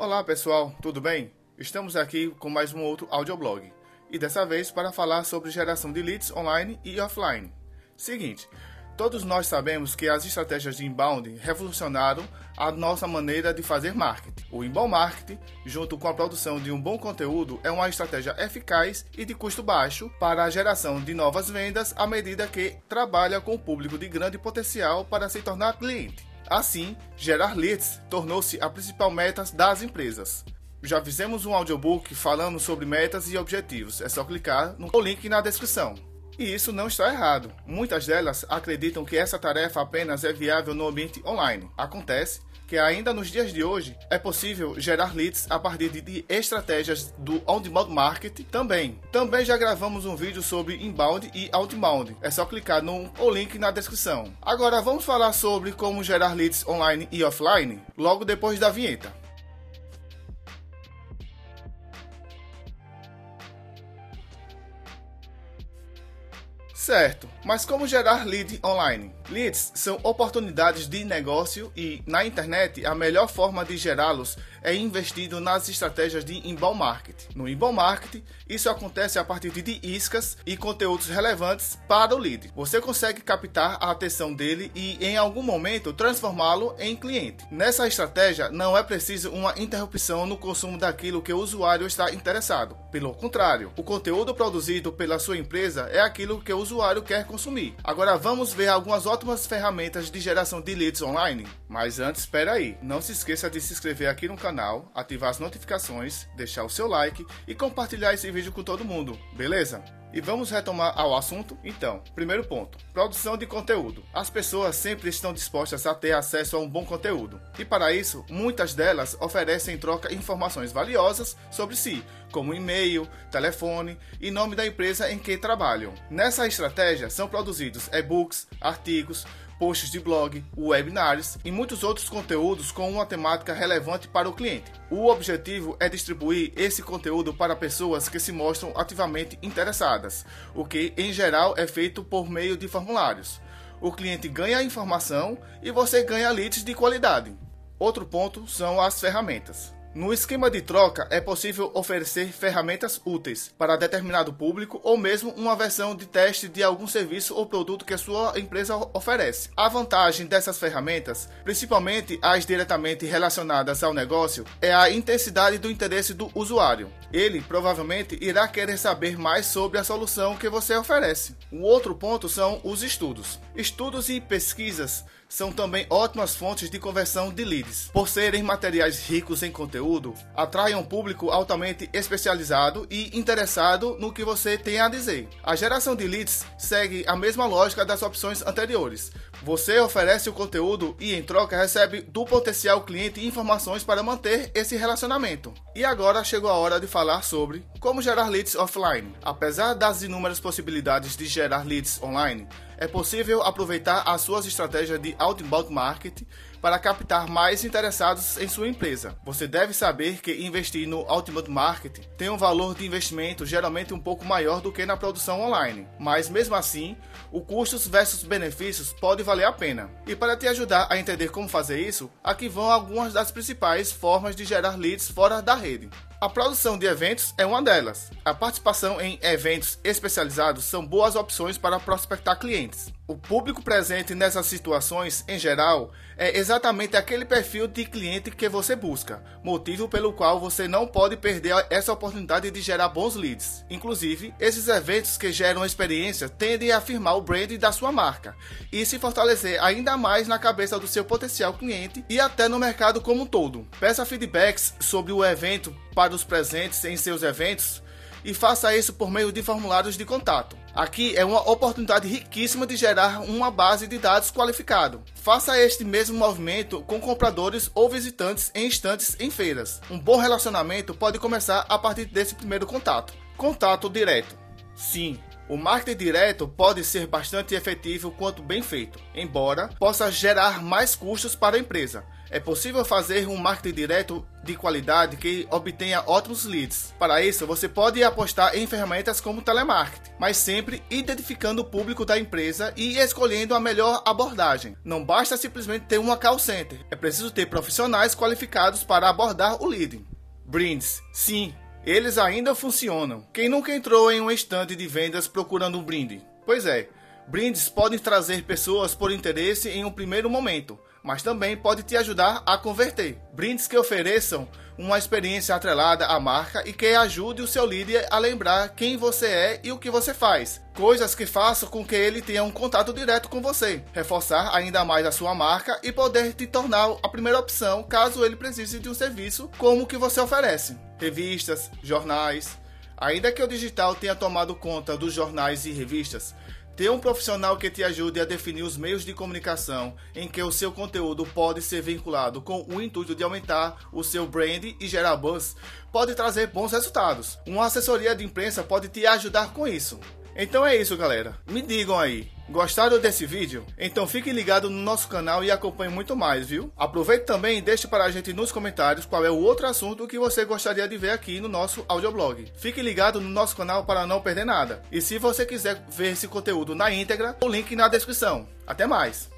Olá pessoal, tudo bem? Estamos aqui com mais um outro audioblog e dessa vez para falar sobre geração de leads online e offline. Seguinte, todos nós sabemos que as estratégias de inbound revolucionaram a nossa maneira de fazer marketing. O inbound marketing, junto com a produção de um bom conteúdo, é uma estratégia eficaz e de custo baixo para a geração de novas vendas à medida que trabalha com o público de grande potencial para se tornar cliente. Assim, gerar leads tornou-se a principal meta das empresas. Já fizemos um audiobook falando sobre metas e objetivos. É só clicar no link na descrição. E isso não está errado. Muitas delas acreditam que essa tarefa apenas é viável no ambiente online. Acontece que ainda nos dias de hoje é possível gerar leads a partir de estratégias do on-demand marketing também. Também já gravamos um vídeo sobre inbound e outbound. É só clicar no link na descrição. Agora vamos falar sobre como gerar leads online e offline logo depois da vinheta. Certo, mas como gerar lead online? Leads são oportunidades de negócio e, na internet, a melhor forma de gerá-los é investindo nas estratégias de inbound marketing. No inbound marketing, isso acontece a partir de iscas e conteúdos relevantes para o lead. Você consegue captar a atenção dele e, em algum momento, transformá-lo em cliente. Nessa estratégia, não é preciso uma interrupção no consumo daquilo que o usuário está interessado. Pelo contrário, o conteúdo produzido pela sua empresa é aquilo que o usuário quer consumir. Agora vamos ver algumas ótimas ferramentas de geração de leads online. Mas antes, espera aí, não se esqueça de se inscrever aqui no canal, ativar as notificações, deixar o seu like e compartilhar esse vídeo com todo mundo, beleza? E vamos retomar ao assunto? Então, primeiro ponto: produção de conteúdo. As pessoas sempre estão dispostas a ter acesso a um bom conteúdo, e para isso, muitas delas oferecem em troca informações valiosas sobre si, como e-mail, telefone e nome da empresa em que trabalham. Nessa estratégia são produzidos e-books, artigos, posts de blog, webinars e muitos outros conteúdos com uma temática relevante para o cliente. O objetivo é distribuir esse conteúdo para pessoas que se mostram ativamente interessadas, o que em geral é feito por meio de formulários. O cliente ganha a informação e você ganha leads de qualidade. Outro ponto são as ferramentas. No esquema de troca, é possível oferecer ferramentas úteis para determinado público ou mesmo uma versão de teste de algum serviço ou produto que a sua empresa oferece. A vantagem dessas ferramentas, principalmente as diretamente relacionadas ao negócio, é a intensidade do interesse do usuário. Ele provavelmente irá querer saber mais sobre a solução que você oferece. O outro ponto são os estudos. Estudos e pesquisas são também ótimas fontes de conversão de leads. Por serem materiais ricos em conteúdo, atraem um público altamente especializado e interessado no que você tem a dizer. A geração de leads segue a mesma lógica das opções anteriores. Você oferece o conteúdo e, em troca, recebe do potencial cliente informações para manter esse relacionamento. E agora chegou a hora de falar sobre como gerar leads offline. Apesar das inúmeras possibilidades de gerar leads online, é possível aproveitar as suas estratégias de outbound marketing para captar mais interessados em sua empresa. Você deve saber que investir no outbound marketing tem um valor de investimento geralmente um pouco maior do que na produção online, mas mesmo assim, o custos versus benefícios pode valer a pena. E para te ajudar a entender como fazer isso, aqui vão algumas das principais formas de gerar leads fora da rede. A produção de eventos é uma delas. A participação em eventos especializados são boas opções para prospectar clientes. O público presente nessas situações, em geral, é exatamente aquele perfil de cliente que você busca, motivo pelo qual você não pode perder essa oportunidade de gerar bons leads. Inclusive, esses eventos que geram experiência tendem a afirmar o brand da sua marca e se fortalecer ainda mais na cabeça do seu potencial cliente e até no mercado como um todo. Peça feedbacks sobre o evento para os presentes em seus eventos e faça isso por meio de formulários de contato. Aqui é uma oportunidade riquíssima de gerar uma base de dados qualificado. Faça este mesmo movimento com compradores ou visitantes em estantes em feiras. Um bom relacionamento pode começar a partir desse primeiro contato. Contato direto. Sim, o marketing direto pode ser bastante efetivo quanto bem feito, embora possa gerar mais custos para a empresa. É possível fazer um marketing direto de qualidade que obtenha ótimos leads. Para isso, você pode apostar em ferramentas como telemarketing, mas sempre identificando o público da empresa e escolhendo a melhor abordagem. Não basta simplesmente ter uma call center, é preciso ter profissionais qualificados para abordar o lead. Brindes, sim, eles ainda funcionam. Quem nunca entrou em um estande de vendas procurando um brinde? Pois é, brindes podem trazer pessoas por interesse em um primeiro momento, mas também pode te ajudar a converter. Brindes que ofereçam uma experiência atrelada à marca e que ajude o seu líder a lembrar quem você é e o que você faz. Coisas que façam com que ele tenha um contato direto com você, reforçar ainda mais a sua marca e poder te tornar a primeira opção caso ele precise de um serviço como o que você oferece. Revistas, jornais. Ainda que o digital tenha tomado conta dos jornais e revistas, ter um profissional que te ajude a definir os meios de comunicação em que o seu conteúdo pode ser vinculado com o intuito de aumentar o seu brand e gerar buzz pode trazer bons resultados. Uma assessoria de imprensa pode te ajudar com isso. Então é isso, galera. Me digam aí, Gostaram desse vídeo? Então fique ligado no nosso canal e acompanhe muito mais, viu? Aproveite também e deixe para a gente nos comentários qual é o outro assunto que você gostaria de ver aqui no nosso audioblog. Fique ligado no nosso canal para não perder nada. E se você quiser ver esse conteúdo na íntegra, o link na descrição. Até mais!